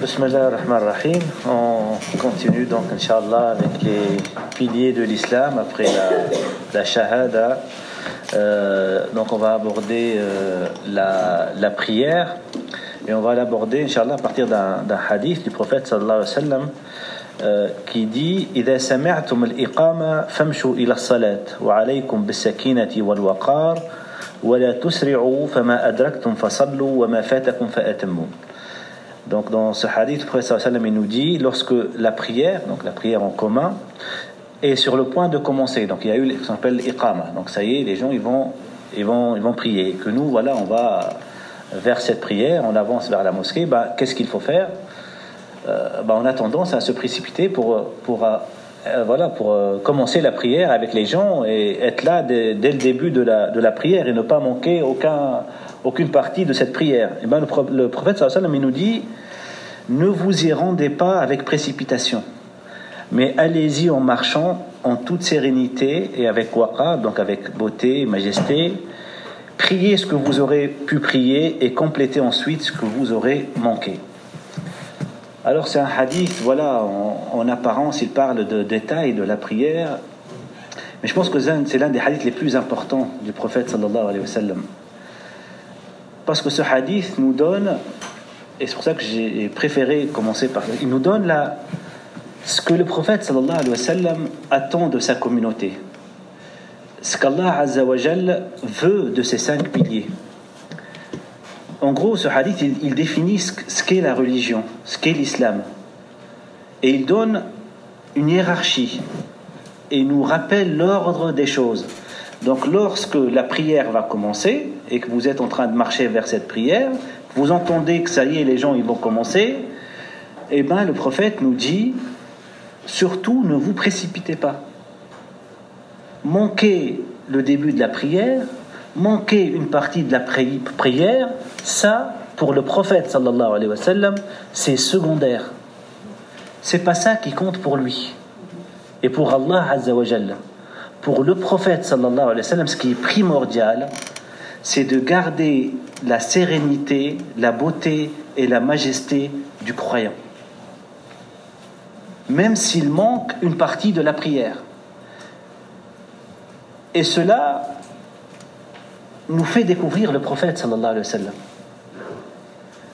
Bismillah ar-Rahman ar-Rahim. On continue donc, Inch'Allah, avec les piliers de l'islam après la, la shahada. Euh, donc, on va aborder euh, la, la prière et on va l'aborder, Inch'Allah, à partir d'un d'un hadith du prophète sallallahu alayhi wa sallam euh, qui dit إذا سمعتم الإقامة فامشوا إلى الصلاة وعليكم بالسكينة والوقار ولا تسرعوا فما أدركتم فصلوا وما فاتكم فأتموا Donc dans ce hadith, le prophète sallam nous dit lorsque la prière, donc la prière en commun, est sur le point de commencer. Donc il y a eu ce qu'on appelle l'iqama. Donc ça y est, les gens ils vont, ils vont, ils vont prier. Que nous, voilà, on va vers cette prière, on avance vers la mosquée. Bah, qu'est-ce qu'il faut faire? Euh, bah, On a tendance à se précipiter pour, pour, euh, voilà, pour euh, commencer la prière avec les gens et être là dès, dès le début de la, de la prière et ne pas manquer aucun, aucune partie de cette prière. Et le, pro- le prophète sallam, il nous dit ne vous y rendez pas avec précipitation, mais allez-y en marchant en toute sérénité et avec waqa, donc avec beauté, majesté. Priez ce que vous aurez pu prier et complétez ensuite ce que vous aurez manqué. Alors c'est un hadith, voilà, en, en apparence il parle de détails de la prière, mais je pense que c'est l'un des hadiths les plus importants du prophète sallallahu alayhi. Parce que ce hadith nous donne, et c'est pour ça que j'ai préféré commencer par il nous donne ce que le prophète attend de sa communauté. Ce qu'Allah azza wa jal veut de ces cinq piliers. En gros, ce hadith, il, il définit ce qu'est la religion, ce qu'est l'islam. Et il donne une hiérarchie et nous rappelle l'ordre des choses. Donc lorsque la prière va commencer et que vous êtes en train de marcher vers cette prière, vous entendez que ça y est, les gens ils vont commencer, eh bien le prophète nous dit, surtout ne vous précipitez pas. Manquez le début de la prière, manquer une partie de la pri- prière, ça, pour le prophète sallallahu alayhi wa sallam, c'est secondaire. C'est pas ça qui compte pour lui. Et pour Allah azza wa jalla. Pour le prophète sallallahu alayhi wa sallam, ce qui est primordial, c'est de garder la sérénité, la beauté et la majesté du croyant. Même s'il manque une partie de la prière. Et cela nous fait découvrir le prophète sallallahu alayhi wa sallam.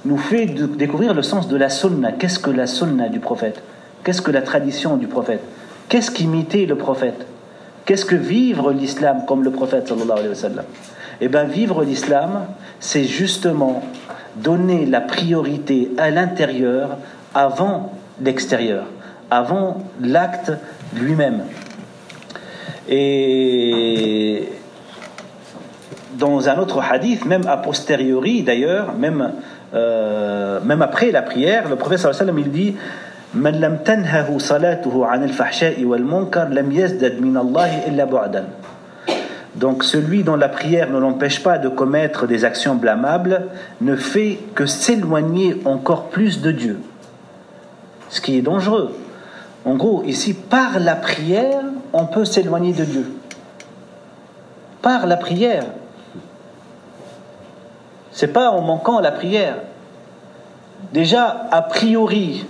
Nous fait découvrir le sens de la sunna. Qu'est-ce que la sunna du prophète? Qu'est-ce que la tradition du prophète? Qu'est-ce qu'imiter le prophète? Qu'est-ce que vivre l'islam comme le prophète sallallahu Eh bien, vivre l'islam, c'est justement donner la priorité à l'intérieur avant l'extérieur, avant l'acte lui-même. Et dans un autre hadith, même a posteriori d'ailleurs, même, euh, même après la prière, le prophète sallallahu alayhi wa sallam il dit من لم تنهه صلاته عن الفحشاء والمنكر لم يزدد من الله إلا بعدا Donc celui dont la prière ne l'empêche pas de commettre des actions blâmables ne fait que s'éloigner encore plus de Dieu. Ce qui est dangereux. En gros, ici, par la prière, on peut s'éloigner de Dieu. Par la prière. C'est pas en manquant la prière. Déjà, a priori,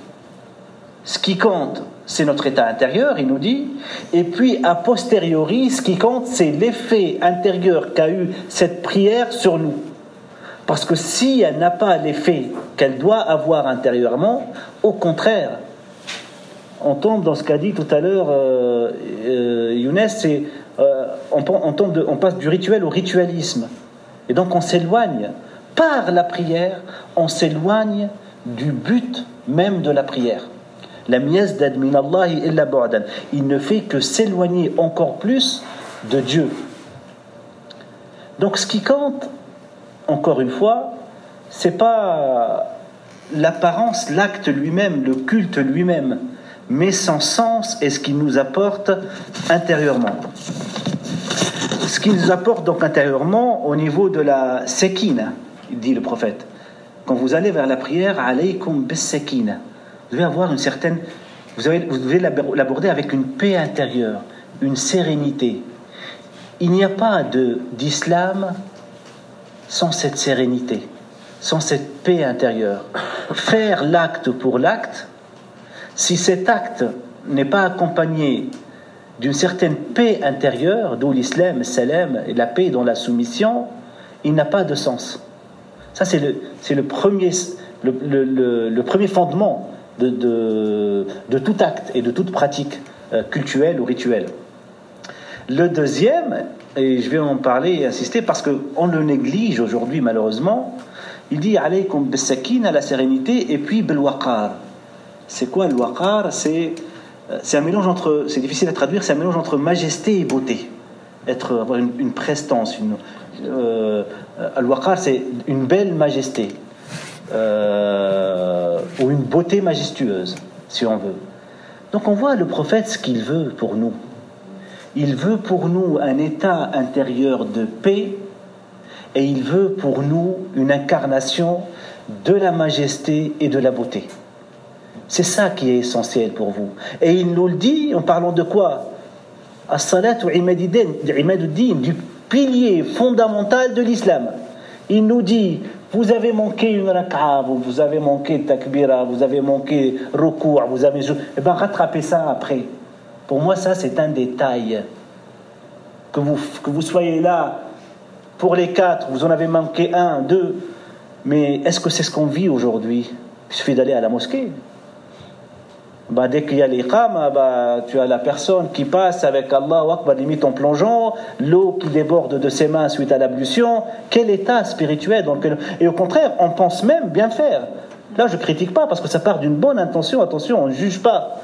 ce qui compte, c'est notre état intérieur, il nous dit, et puis a posteriori, ce qui compte, c'est l'effet intérieur qu'a eu cette prière sur nous. Parce que si elle n'a pas l'effet qu'elle doit avoir intérieurement, au contraire, on tombe dans ce qu'a dit tout à l'heure euh, euh, Younes, c'est euh, on, passe du rituel au ritualisme. Et donc on s'éloigne. Par la prière, on s'éloigne du but même de la prière. Il ne fait que s'éloigner encore plus de Dieu. Donc ce qui compte, encore une fois, c'est pas l'apparence, l'acte lui-même, le culte lui-même, mais son sens et ce qu'il nous apporte intérieurement. Ce qu'il nous apporte donc intérieurement au niveau de la sekina, dit le prophète. Quand vous allez vers la prière, alaykum bis devez avoir une certaine. Vous, devez l'ab- l'aborder avec une paix intérieure, une sérénité. Il n'y a pas d'islam sans cette sérénité, sans cette paix intérieure. Faire l'acte pour l'acte, si cet acte n'est pas accompagné d'une certaine paix intérieure, d'où l'islam, salam, et la paix dans la soumission, il n'a pas de sens. Ça, c'est le, le, premier, le, le, premier fondement de, de, tout acte et de toute pratique euh, culturelle ou rituelle. Le deuxième, et je vais en parler et insister parce qu'on le néglige aujourd'hui malheureusement, il dit alaykum à la sérénité et puis belwaqar. C'est quoi le waqar C'est euh, c'est un mélange entre, c'est difficile à traduire, c'est un mélange entre majesté et beauté. Être, avoir une, prestance, une, euh, al-waqar, c'est une belle majesté, euh, ou une beauté majestueuse, si on veut. Donc on voit le prophète ce qu'il veut pour nous. Il veut pour nous un état intérieur de paix et il veut pour nous une incarnation de la majesté et de la beauté. C'est ça qui est essentiel pour vous. Et il nous le dit en parlant de quoi? As-salat du pilier fondamental de l'islam. Il nous dit vous avez manqué une rak'a, vous avez manqué takbira, vous avez manqué recours, vous avez. Eh bien, rattrapez ça après. Pour moi, ça, c'est un détail. Que vous, que vous soyez là pour les quatre, vous en avez manqué un, deux. Mais est-ce que c'est ce qu'on vit aujourd'hui? Il suffit d'aller à la mosquée. Bah, dès qu'il y a l'iqam, bah, tu as la personne qui passe avec Allah Akbar, limite en plongeant, l'eau qui déborde de ses mains suite à l'ablution. Quel état spirituel donc, Et au contraire, on pense même bien faire. Là, je critique pas parce que ça part d'une bonne intention. Attention, on ne juge pas.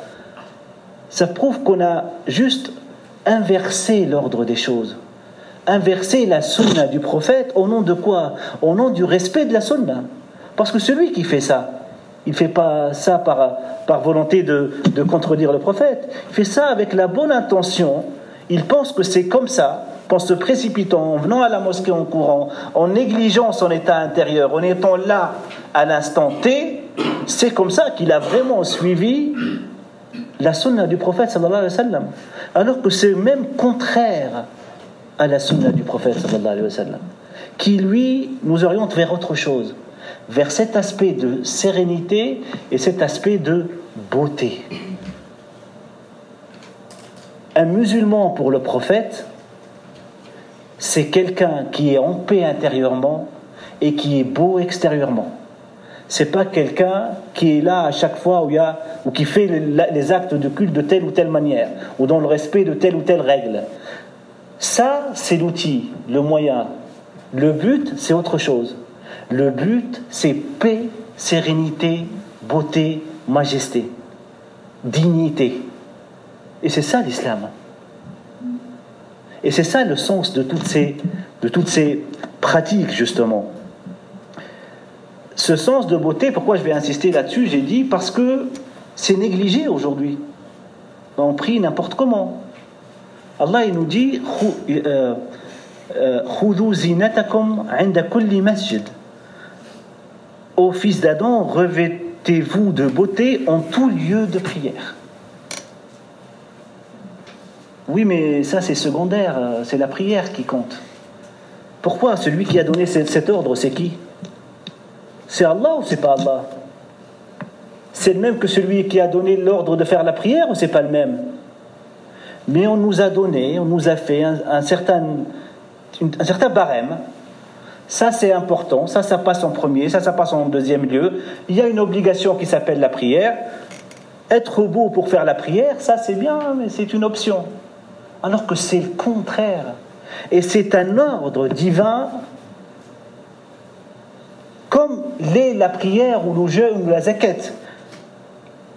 Ça prouve qu'on a juste inversé l'ordre des choses. Inversé la sunna du prophète au nom de quoi? Au nom du respect de la sunna. Parce que celui qui fait ça, il ne fait pas ça par, par volonté de, de, contredire le prophète. Il fait ça avec la bonne intention. Il pense que c'est comme ça, qu'en se précipitant, en venant à la mosquée en courant, en négligeant son état intérieur, en étant là à l'instant T, c'est comme ça qu'il a vraiment suivi la sunna du prophète. Alors que c'est même contraire à la sunna du prophète qui lui nous oriente vers autre chose vers cet aspect de sérénité et cet aspect de beauté. Un musulman pour le prophète, c'est quelqu'un qui est en paix intérieurement et qui est beau extérieurement. C'est pas quelqu'un qui est là à chaque fois où il y a ou qui fait les actes de culte de telle ou telle manière ou dans le respect de telle ou telle règle. Ça, c'est l'outil, le moyen. Le but, c'est autre chose. Le but, c'est paix, sérénité, beauté, majesté, dignité. Et c'est ça l'islam. Et c'est ça le sens de toutes ces, pratiques, justement. Ce sens de beauté, pourquoi je vais insister là-dessus J'ai dit parce que c'est négligé aujourd'hui. On prie n'importe comment. Allah nous dit euh, euh, Ô fils d'Adam, revêtez-vous de beauté en tout lieu de prière. Oui, mais ça c'est secondaire, euh, c'est la prière qui compte. Pourquoi celui qui a donné cet ordre, c'est qui? C'est Allah ou c'est pas Allah? C'est le même que celui qui a donné l'ordre de faire la prière ou c'est pas le même? Mais on nous a donné, on nous a fait un, certain, un certain barème ça, c'est important. Ça, ça passe en premier. Ça, ça passe en deuxième lieu. Il y a une obligation qui s'appelle la prière. Être beau pour faire la prière, ça, c'est bien, mais c'est une option. Alors que c'est le contraire. Et c'est un ordre divin, comme l'est la prière ou le jeûne ou la zaquette.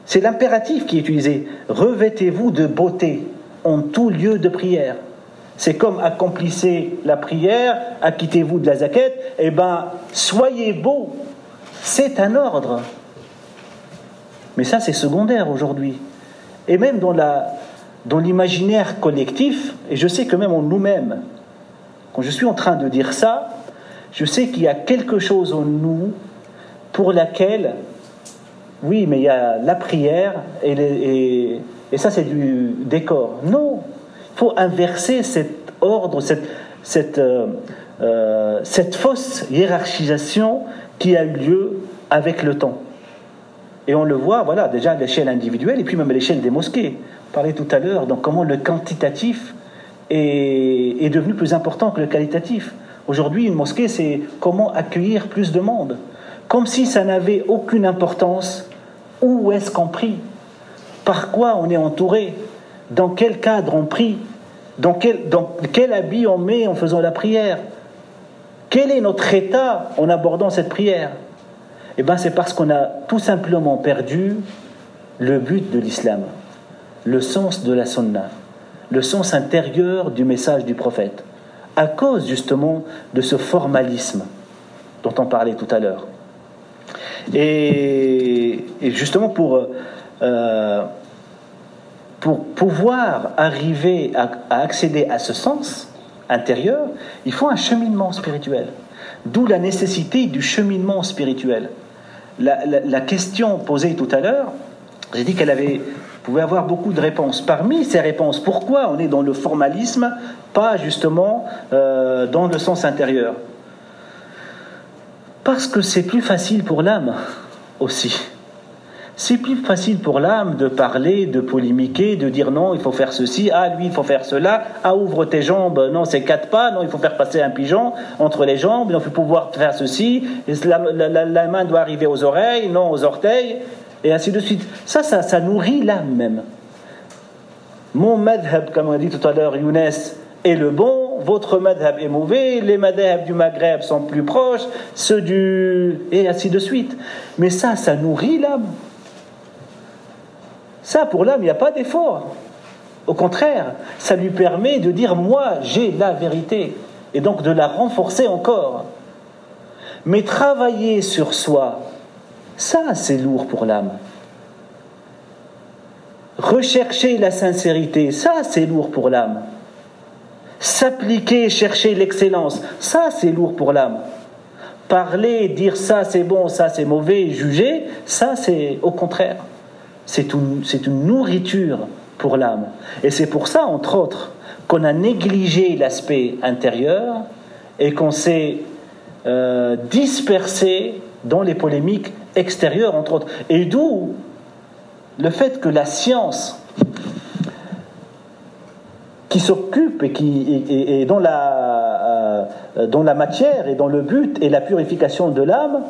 C'est l'impératif qui est utilisé. Revêtez-vous de beauté en tout lieu de prière. C'est comme accomplissez la prière, acquittez-vous de la zaquette, eh bien, soyez beau. C'est un ordre. Mais ça, c'est secondaire aujourd'hui. Et même dans, la, dans l'imaginaire collectif, et je sais que même en nous-mêmes, quand je suis en train de dire ça, je sais qu'il y a quelque chose en nous pour laquelle, oui, mais il y a la prière et, ça c'est du décor. Non, faut inverser cet ordre, cette, cette, euh, euh, cette fausse hiérarchisation qui a eu lieu avec le temps. Et on le voit, voilà, déjà à l'échelle individuelle et puis même à l'échelle des mosquées. On parlait tout à l'heure, donc comment le quantitatif est, est devenu plus important que le qualitatif. Aujourd'hui, une mosquée, c'est comment accueillir plus de monde. Comme si ça n'avait aucune importance. Où est-ce qu'on prie? Par quoi on est entouré? Dans quel cadre on prie? Dans quel, dans quel habit on met en faisant la prière? Quel est notre état en abordant cette prière? Eh bien, c'est parce qu'on a tout simplement perdu le but de l'islam, le sens de la sunna, le sens intérieur du message du prophète à cause justement de ce formalisme dont on parlait tout à l'heure. Et, justement pour, euh, pour pouvoir arriver à, accéder à ce sens intérieur, il faut un cheminement spirituel. D'où la nécessité du cheminement spirituel. La, question posée tout à l'heure, j'ai dit qu'elle avait pouvait avoir beaucoup de réponses. Parmi ces réponses, pourquoi on est dans le formalisme pas justement euh, dans le sens intérieur? Parce que c'est plus facile pour l'âme aussi. C'est plus facile pour l'âme de parler, de polémiquer, de dire non, il faut faire ceci, ah lui, il faut faire cela, ah ouvre tes jambes, non, c'est quatre pas, non, il faut faire passer un pigeon entre les jambes, non, il faut pouvoir faire ceci, la, main doit arriver aux oreilles, non aux orteils, et ainsi de suite. Ça, ça, ça nourrit l'âme même. Mon madhab, comme on a dit tout à l'heure, Younes, est le bon, votre madhab est mauvais, les madhab du Maghreb sont plus proches, ceux du... et ainsi de suite. Mais ça, ça nourrit l'âme. Ça, pour l'âme, il n'y a pas d'effort. Au contraire, ça lui permet de dire, moi, j'ai la vérité, et donc de la renforcer encore. Mais travailler sur soi, ça, c'est lourd pour l'âme. Rechercher la sincérité, ça, c'est lourd pour l'âme. S'appliquer, chercher l'excellence, ça c'est lourd pour l'âme. Parler, dire ça c'est bon, ça c'est mauvais, juger, ça c'est au contraire. C'est une, nourriture pour l'âme. Et c'est pour ça, entre autres, qu'on a négligé l'aspect intérieur et qu'on s'est euh, dispersé dans les polémiques extérieures, entre autres. Et d'où le fait que la science qui s'occupe et qui dans, la, euh, dans la matière et dans le but et la purification de l'âme,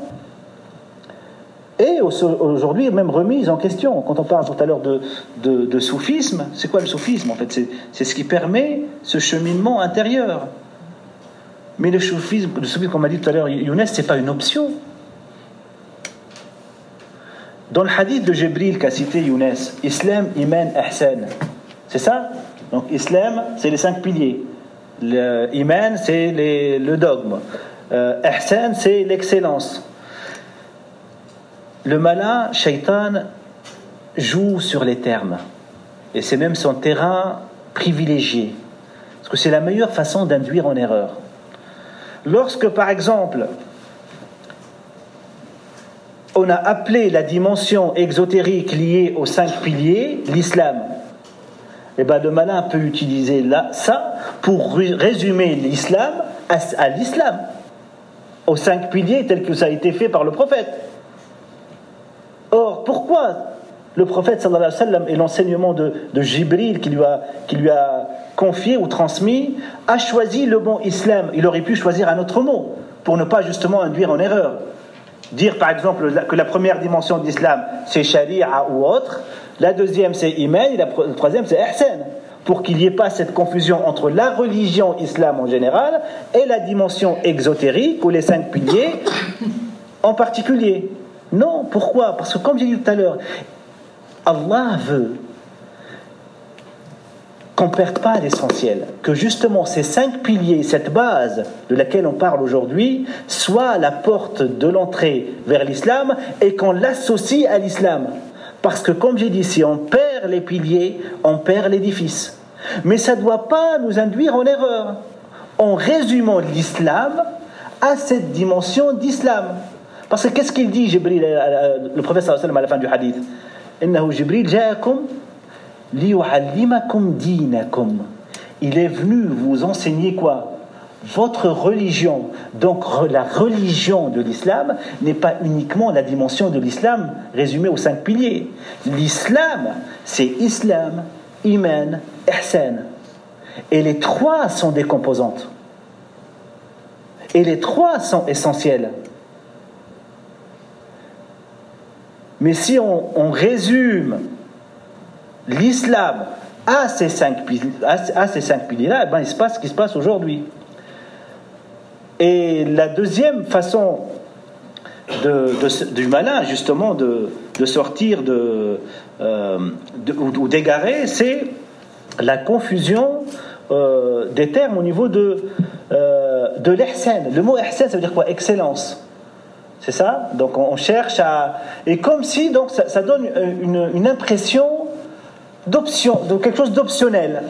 est aujourd'hui même remise en question. Quand on parle tout à l'heure de, de, soufisme, c'est quoi le soufisme en fait? C'est ce qui permet ce cheminement intérieur. Mais le soufisme, le soufisme comme a dit tout à l'heure Younes, ce n'est pas une option. Dans le hadith de Jibril qu'a cité Younes, Islam, Iman, Ahsan, c'est ça? Donc islam, c'est les cinq piliers. Le c'est le dogme. Euh, c'est l'excellence. Le malin, shaitan, joue sur les termes. Et c'est même son terrain privilégié. Parce que c'est la meilleure façon d'induire en erreur. Lorsque, par exemple, on a appelé la dimension exotérique liée aux cinq piliers l'islam, eh bien le malin peut utiliser là, ça pour résumer l'islam à, l'islam, aux cinq piliers tels que ça a été fait par le prophète. Pourquoi le prophète et l'enseignement de, de Jibril qui lui, a, qui lui a confié ou transmis a choisi le bon islam Il aurait pu choisir un autre mot pour ne pas justement induire en erreur. Dire par exemple que la première dimension d'islam c'est sharia ou autre, la deuxième, c'est Iman, et la troisième, c'est Ihsan. Pour qu'il n'y ait pas cette confusion entre la religion islam en général et la dimension exotérique ou les cinq piliers en particulier. Non, pourquoi? Parce que comme j'ai dit tout à l'heure, Allah veut qu'on ne perde pas l'essentiel, que justement ces cinq piliers, cette base de laquelle on parle aujourd'hui, soit la porte de l'entrée vers l'islam et qu'on l'associe à l'islam. Parce que, comme j'ai dit, si on perd les piliers, on perd l'édifice. Mais ça ne doit pas nous induire en erreur. En résumant l'islam à cette dimension d'islam. Parce que qu'est-ce qu'il dit, Jibril, euh, euh, le prophète à la fin du hadith? Il est venu vous enseigner quoi? Votre religion. Donc la religion de l'islam n'est pas uniquement la dimension de l'islam résumée aux cinq piliers. L'islam, c'est islam, iman, ihsan. Et les trois sont des composantes. Et les trois sont essentiels. Mais si on, résume l'islam à ces cinq, piliers-là, eh ben, il se passe ce qui se passe aujourd'hui. Et la deuxième façon du malin, justement, de, sortir euh, ou, d'égarer, c'est la confusion euh, des termes au niveau de, euh, de. Le mot ihsan, ça veut dire quoi? Excellence. C'est ça Donc on cherche à... Et comme si donc, ça, donne une, une impression d'option, de quelque chose d'optionnel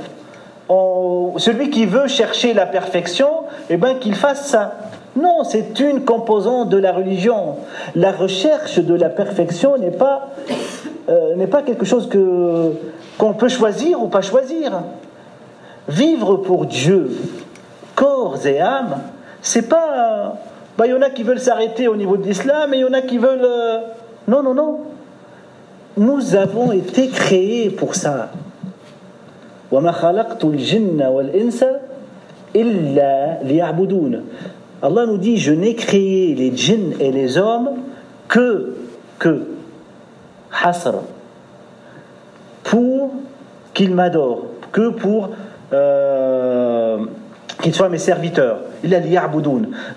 celui qui veut chercher la perfection, eh bien qu'il fasse ça. Non, c'est une composante de la religion. La recherche de la perfection n'est pas, euh, pas quelque chose que, qu'on peut choisir ou pas choisir. Vivre pour Dieu, corps et âme, c'est pas. Bah, il y en a qui veulent s'arrêter au niveau de l'islam et il y en a qui veulent. Euh, non, non, non. Nous avons été créés pour ça. Allah nous dit je n'ai créé les djinns et les hommes que que pour qu'ils m'adorent que pour euh, qu'ils soient mes serviteurs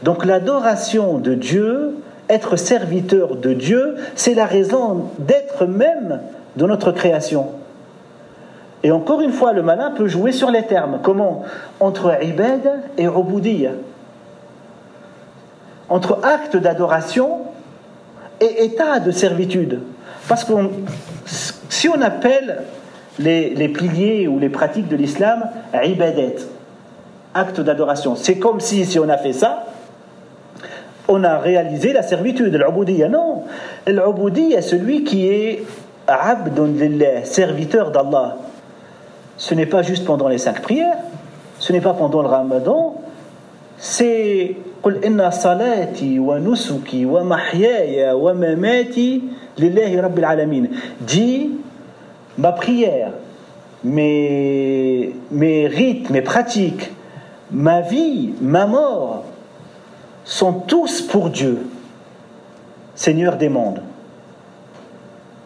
donc l'adoration de Dieu être serviteur de Dieu c'est la raison d'être même de notre création et encore une fois, le malin peut jouer sur les termes. Comment? Entre ibad et ubudiyya. Entre acte d'adoration et état de servitude. Parce que si on appelle les, piliers ou les pratiques de l'islam ibadet, acte d'adoration, c'est comme si, si on a fait ça, on a réalisé la servitude. L'ubudiyya, non. L'ubudiyya, celui qui est abdun lillah, serviteur d'Allah. Ce n'est pas juste pendant les cinq prières, ce n'est pas pendant le ramadan, c'est Dis ma prière, mes, mes rites, mes pratiques, ma vie, ma mort sont tous pour Dieu, Seigneur des mondes.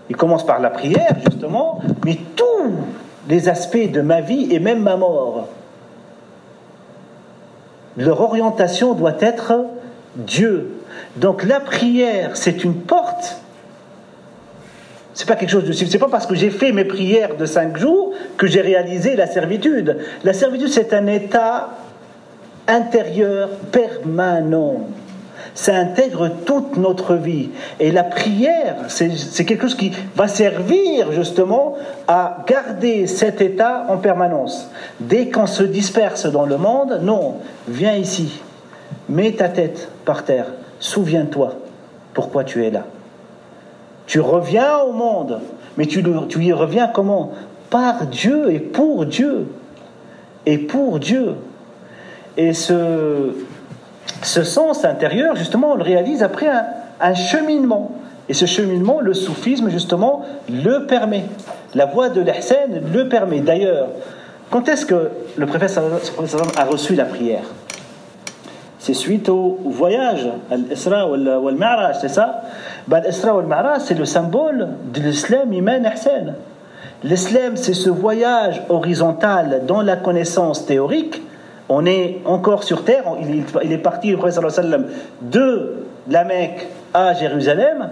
Il commence par la prière, justement, mais tout les aspects de ma vie et même ma mort. Leur orientation doit être Dieu. Donc la prière, c'est une porte. C'est pas quelque chose de c'est pas parce que j'ai fait mes prières de cinq jours que j'ai réalisé la servitude. La servitude, c'est un état intérieur permanent ça intègre toute notre vie. Et la prière, c'est quelque chose qui va servir justement à garder cet état en permanence. Dès qu'on se disperse dans le monde, non, viens ici, mets ta tête par terre, souviens-toi pourquoi tu es là. Tu reviens au monde, mais tu, y reviens comment? Par Dieu et pour Dieu. Et pour Dieu. Et ce, sens intérieur, justement, on le réalise après un, cheminement. Et ce cheminement, le soufisme, justement, le permet. La voie de l'ihsan le permet. D'ailleurs, quand est-ce que le prophète a reçu la prière? C'est suite au voyage, l'Isra ou le Ma'raj, c'est ça? Ben, L'Isra ou le Ma'raj, c'est le symbole de l'islam iman ihsan. L'islam, c'est ce voyage horizontal dans la connaissance théorique on est encore sur terre, il est parti, le prophète de la Mecque à Jérusalem.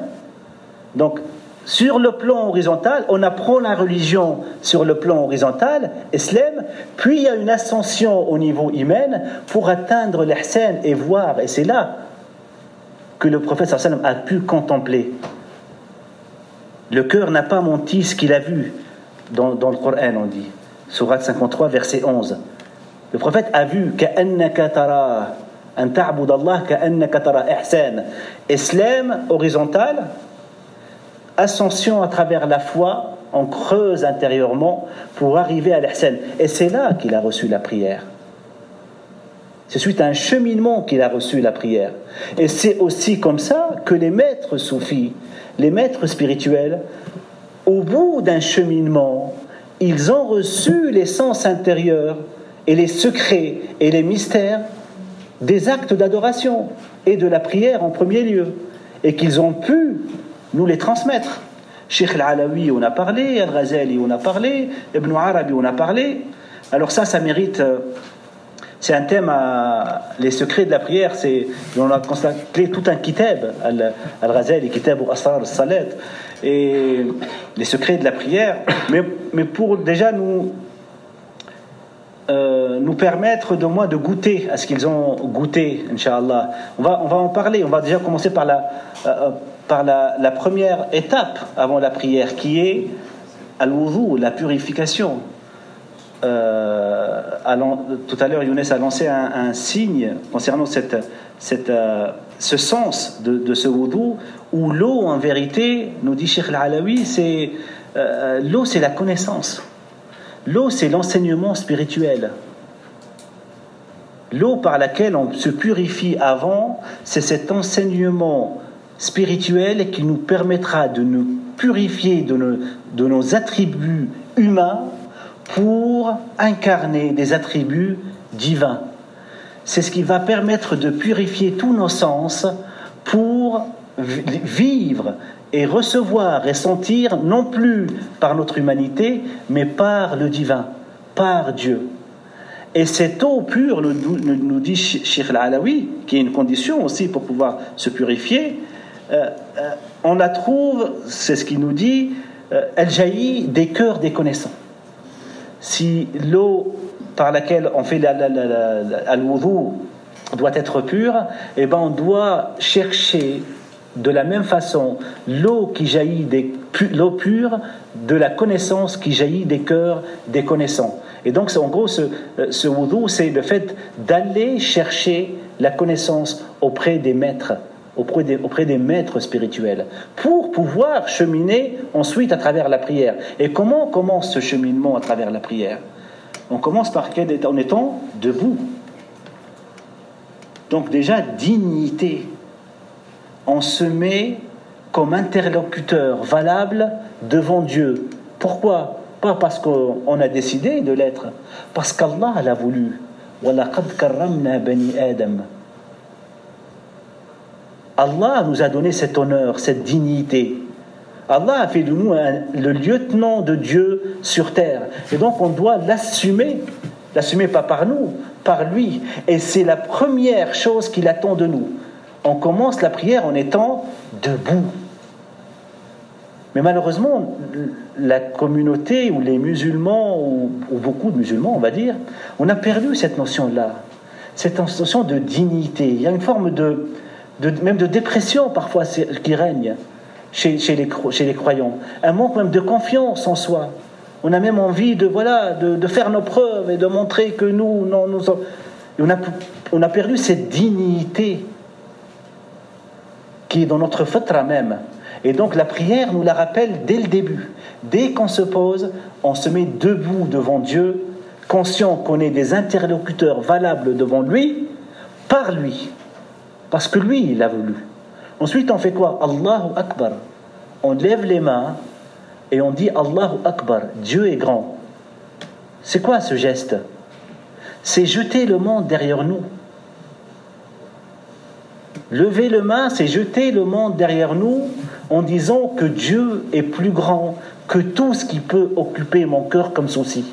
Donc, sur le plan horizontal, on apprend la religion sur le plan horizontal, islam, puis il y a une ascension au niveau humain pour atteindre l'ihsan et voir, et c'est là que le prophète a pu contempler. Le cœur n'a pas menti ce qu'il a vu dans, dans le Coran, on dit. Surat 53, verset 11. Le prophète a vu Islam horizontal, ascension à travers la foi, on creuse intérieurement pour arriver à l'ihsan. Et c'est là qu'il a reçu la prière. C'est suite à un cheminement qu'il a reçu la prière. Et c'est aussi comme ça que les maîtres soufis, les maîtres spirituels, au bout d'un cheminement, ils ont reçu l'essence intérieure et les secrets et les mystères des actes d'adoration et de la prière en premier lieu, et qu'ils ont pu nous les transmettre. Sheikh Al-Alawi, on a parlé, Al-Ghazali, on a parlé, Ibn Arabi, on a parlé. Alors ça, ça mérite... Euh, c'est un thème, à, les secrets de la prière, c'est, on a consacré tout un kitab, Al-Ghazali, kitab ou Asrar al-Salat, et les secrets de la prière, mais, mais pour déjà nous euh, nous permettre de moins de goûter à ce qu'ils ont goûté, Inch'Allah. On va, on va en parler. On va déjà commencer par la, euh, euh, par la, première étape avant la prière, qui est al-wudu, la purification. Tout à l'heure, Younes a lancé un, signe concernant cette, cette, ce sens de, de ce wudu, où l'eau, en vérité, nous dit Sheikh Al-Alawi, c'est l'eau, c'est la connaissance. L'eau, c'est l'enseignement spirituel. L'eau par laquelle on se purifie avant, c'est cet enseignement spirituel qui nous permettra de nous purifier de nos, attributs humains pour incarner des attributs divins. C'est ce qui va permettre de purifier tous nos sens pour vivre et recevoir et sentir non plus par notre humanité, mais par le divin, par Dieu. Et cette eau pure, nous, dit Sheikh Al-Alawi, qui est une condition aussi pour pouvoir se purifier, euh, euh, on la trouve, c'est ce qu'il nous dit, euh, elle jaillit des cœurs des connaissants. Si l'eau par laquelle on fait al-wudu doit être pure, eh ben on doit chercher de la même façon, l'eau qui jaillit des l'eau pure de la connaissance qui jaillit des cœurs des connaissants. Et donc, en gros, ce, euh, ce wudu, c'est le fait d'aller chercher la connaissance auprès des maîtres, auprès des, auprès des maîtres spirituels, pour pouvoir cheminer ensuite à travers la prière. Et comment commence ce cheminement à travers la prière? On commence par en étant debout. Donc déjà, dignité on se met comme interlocuteur valable devant Dieu. Pourquoi? Pas parce qu'on a décidé de l'être, parce qu'Allah l'a voulu. Allah nous a donné cet honneur, cette dignité. Allah a fait de nous le lieutenant de Dieu sur terre. Et donc on doit l'assumer. L'assumer pas par nous, par lui. Et c'est la première chose qu'il attend de nous on commence la prière en étant debout. Mais malheureusement, la communauté ou les musulmans, ou, beaucoup de musulmans, on va dire, on a perdu cette notion-là, cette notion de dignité. Il y a une forme de, même de dépression parfois qui règne chez, les, croyants, un manque même de confiance en soi. On a même envie de, voilà, de, faire nos preuves et de montrer que nous, non, nous on a perdu cette dignité qui est dans notre fatra même. Et donc la prière nous la rappelle dès le début. Dès qu'on se pose, on se met debout devant Dieu, conscient qu'on est des interlocuteurs valables devant lui, par lui. Parce que lui, il a voulu. Ensuite, on fait quoi? Allahu Akbar. On lève les mains et on dit Allahu Akbar, Dieu est grand. C'est quoi ce geste? C'est jeter le monde derrière nous. Lever le main, c'est jeter le monde derrière nous en disant que Dieu est plus grand que tout ce qui peut occuper mon cœur comme souci.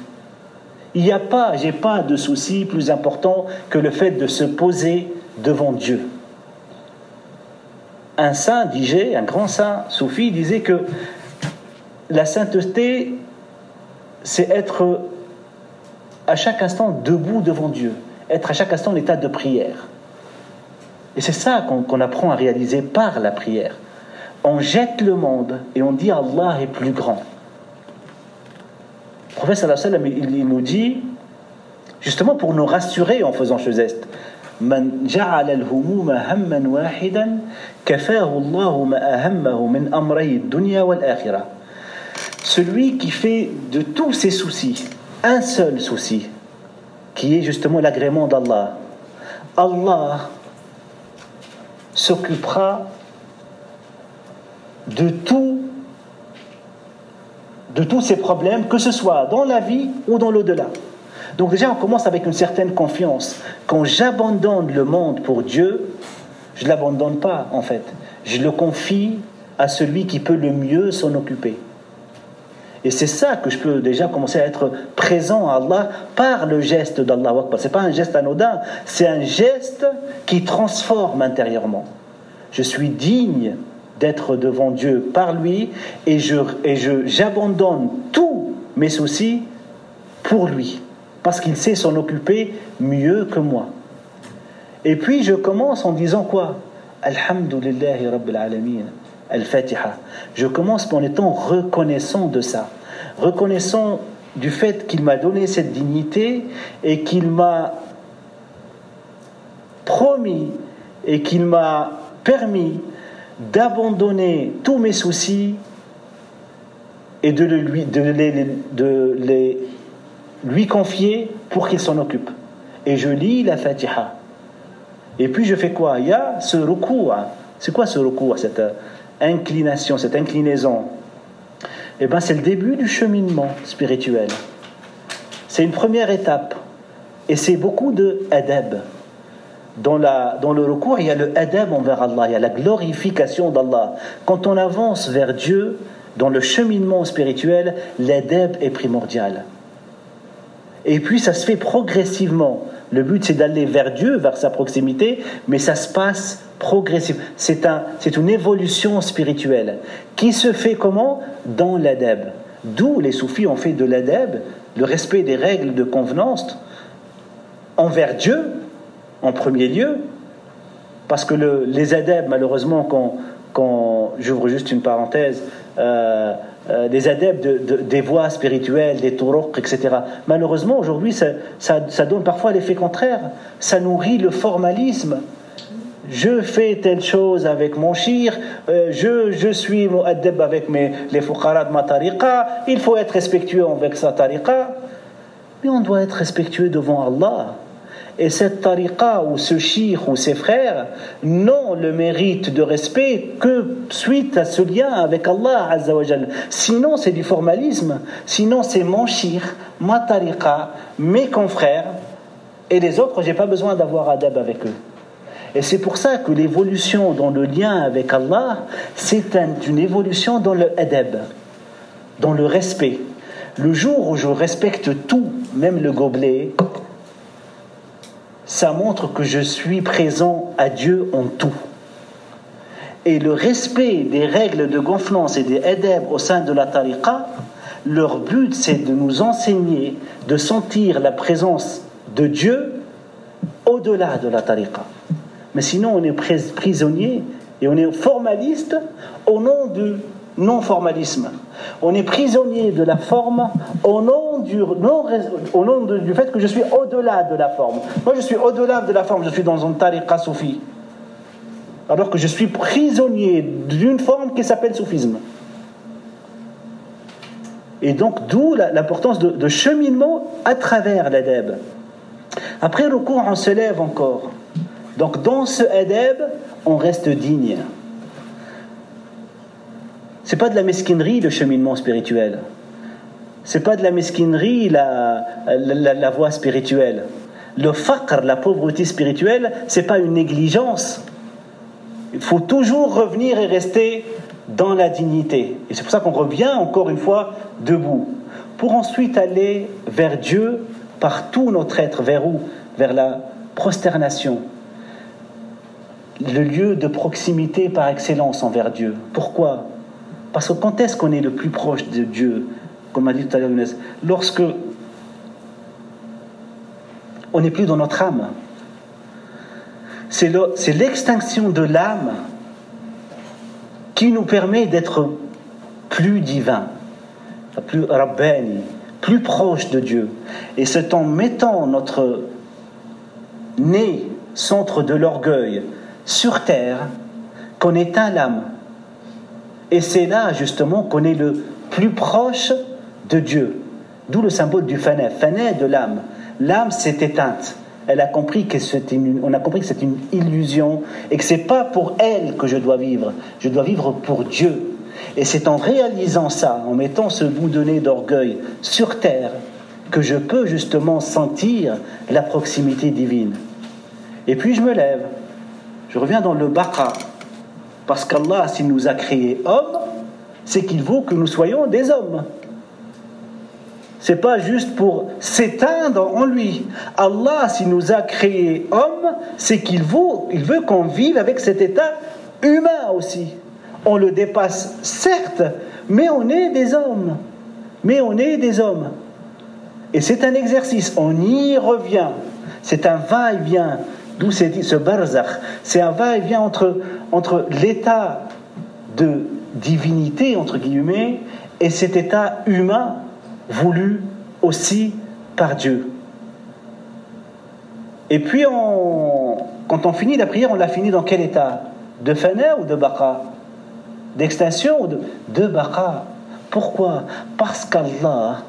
Il n'y a pas, j'ai pas de souci plus important que le fait de se poser devant Dieu. Un saint disait, un grand saint soufi disait que la sainteté, c'est être à chaque instant debout devant Dieu, être à chaque instant en état de prière. Et c'est ça qu'on apprend à réaliser par la prière. On jette le monde et on dit Allah est plus grand. Le prophète sallam, il nous dit, justement pour nous rassurer en faisant ce geste, celui qui fait de tous ses soucis un seul souci qui est justement l'agrément d'Allah Allah s'occupera de tout de tous ces problèmes, que ce soit dans la vie ou dans l'au-delà. Donc déjà, on commence avec une certaine confiance. Quand j'abandonne le monde pour Dieu, je ne l'abandonne pas, en fait. Je le confie à celui qui peut le mieux s'en occuper. Et c'est ça que je peux déjà commencer à être présent à Allah par le geste d'Allah Ce n'est pas un geste anodin, c'est un geste qui transforme intérieurement. Je suis digne d'être devant Dieu par lui et je j'abandonne tous mes soucis pour lui parce qu'il sait s'en occuper mieux que moi. Et puis je commence en disant quoi? Alhamdulillah Rabbil Alamin. Al-Fatiha. Je commence en étant reconnaissant de ça, reconnaissant du fait qu'il m'a donné cette dignité et qu'il m'a promis et qu'il m'a permis d'abandonner tous mes soucis et de, lui, de, les, lui confier pour qu'il s'en occupe. Et je lis la Fatiha. Et puis je fais quoi? Il y a ce recours. C'est quoi ce recours inclination, cette inclinaison Eh bien, c'est le début du cheminement spirituel. C'est une première étape. Et c'est beaucoup de adab. Dans, la, dans le recours, il y a le adab envers Allah, il y a la glorification d'Allah. Quand on avance vers Dieu, dans le cheminement spirituel, l'adab est primordial. Et puis ça se fait progressivement. Le but c'est d'aller vers Dieu, vers sa proximité, mais ça se passe progressivement. C'est un, une évolution spirituelle qui se fait comment? Dans l'adab. D'où les soufis ont fait de l'adab le respect des règles de convenance envers Dieu en premier lieu, parce que le, les adab, malheureusement, quand, quand j'ouvre juste une parenthèse, euh, euh, des adeptes des voies spirituelles, des turuq, etc. Malheureusement, aujourd'hui, ça, ça, donne parfois l'effet contraire. Ça nourrit le formalisme. Je fais telle chose avec mon shir, euh, je, je suis adep avec mes, les fuqara de ma tariqa, il faut être respectueux avec sa tariqa. Mais on doit être respectueux devant Allah. Et cette tariqa ou ce shir ou ses frères n'ont le mérite de respect que suite à ce lien avec Allah Azzawajal. Sinon c'est du formalisme, sinon c'est mon shir, ma tariqa, mes confrères et les autres, j'ai pas besoin d'avoir adab avec eux. Et c'est pour ça que l'évolution dans le lien avec Allah, c'est une évolution dans le adab, dans le respect. Le jour où je respecte tout, même le gobelet, ça montre que je suis présent à Dieu en tout. Et le respect des règles de gonflance et des edeb au sein de la tariqa, leur but c'est de nous enseigner de sentir la présence de Dieu au-delà de la tariqa. Mais sinon on est prisonnier et on est formaliste au nom du non-formalisme. On est prisonnier de la forme au nom, du, au nom du fait que je suis au-delà de la forme. Moi, je suis au-delà de la forme, je suis dans un tariqa soufi. Alors que je suis prisonnier d'une forme qui s'appelle soufisme. Et donc, d'où l'importance de, cheminement à travers l'adeb. Après le cours, on se lève encore. Donc, dans ce adeb, on reste digne. C'est pas de la mesquinerie le cheminement spirituel. C'est pas de la mesquinerie la, la, voie spirituelle. Le faqr, la pauvreté spirituelle, c'est pas une négligence. Il faut toujours revenir et rester dans la dignité. Et c'est pour ça qu'on revient encore une fois debout. Pour ensuite aller vers Dieu par tout notre être. Vers où? Vers la prosternation. Le lieu de proximité par excellence envers Dieu. Pourquoi? Parce que quand est-ce qu'on est le plus proche de Dieu? Comme a dit tout à l'heure lorsque on n'est plus dans notre âme. C'est l'extinction de l'âme qui nous permet d'être plus divin, plus rabbani, plus proche de Dieu. Et c'est en mettant notre nez, centre de l'orgueil, sur terre, qu'on éteint l'âme. Et c'est là justement qu'on est le plus proche de Dieu. D'où le symbole du fané, fané de l'âme. L'âme s'est éteinte. Elle a compris que c'est une, on a compris que c'est une illusion et que c'est pas pour elle que je dois vivre. Je dois vivre pour Dieu. Et c'est en réalisant ça, en mettant ce bout de nez d'orgueil sur terre, que je peux justement sentir la proximité divine. Et puis je me lève. Je reviens dans le Baqarah. Parce qu'Allah, s'il nous a créés hommes, c'est qu'il veut que nous soyons des hommes. C'est pas juste pour s'éteindre en lui. Allah, s'il nous a créés hommes, c'est qu'il veut, qu'on vive avec cet état humain aussi. On le dépasse, certes, mais on est des hommes. Mais on est des hommes. Et c'est un exercice, on y revient. C'est un va-et-vient, d'où c'est dit ce barzakh. C'est un va-et-vient entre, entre l'état de divinité, entre guillemets, et cet état humain voulu aussi par Dieu. Et puis, quand on finit la prière, on l'a fini dans quel état? De fana ou de baqa? D'extinction ou de, de Pourquoi? Parce qu'Allah,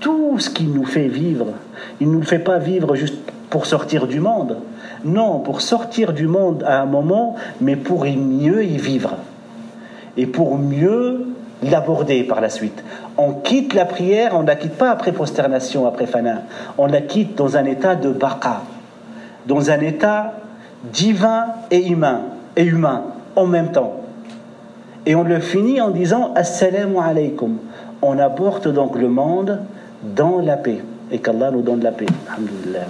tout ce qu'il nous fait vivre, il ne nous fait pas vivre juste pour sortir du monde. Non, pour sortir du monde à un moment, mais pour mieux y vivre. Et pour mieux l'aborder par la suite. On quitte la prière, on ne la quitte pas après prosternation, après fana. On la quitte dans un état de baqa, dans un état divin et humain, et humain en même temps. Et on le finit en disant Assalamu alaykum. On aborde donc le monde dans la paix. Et qu'Allah nous donne la paix. Alhamdulillah.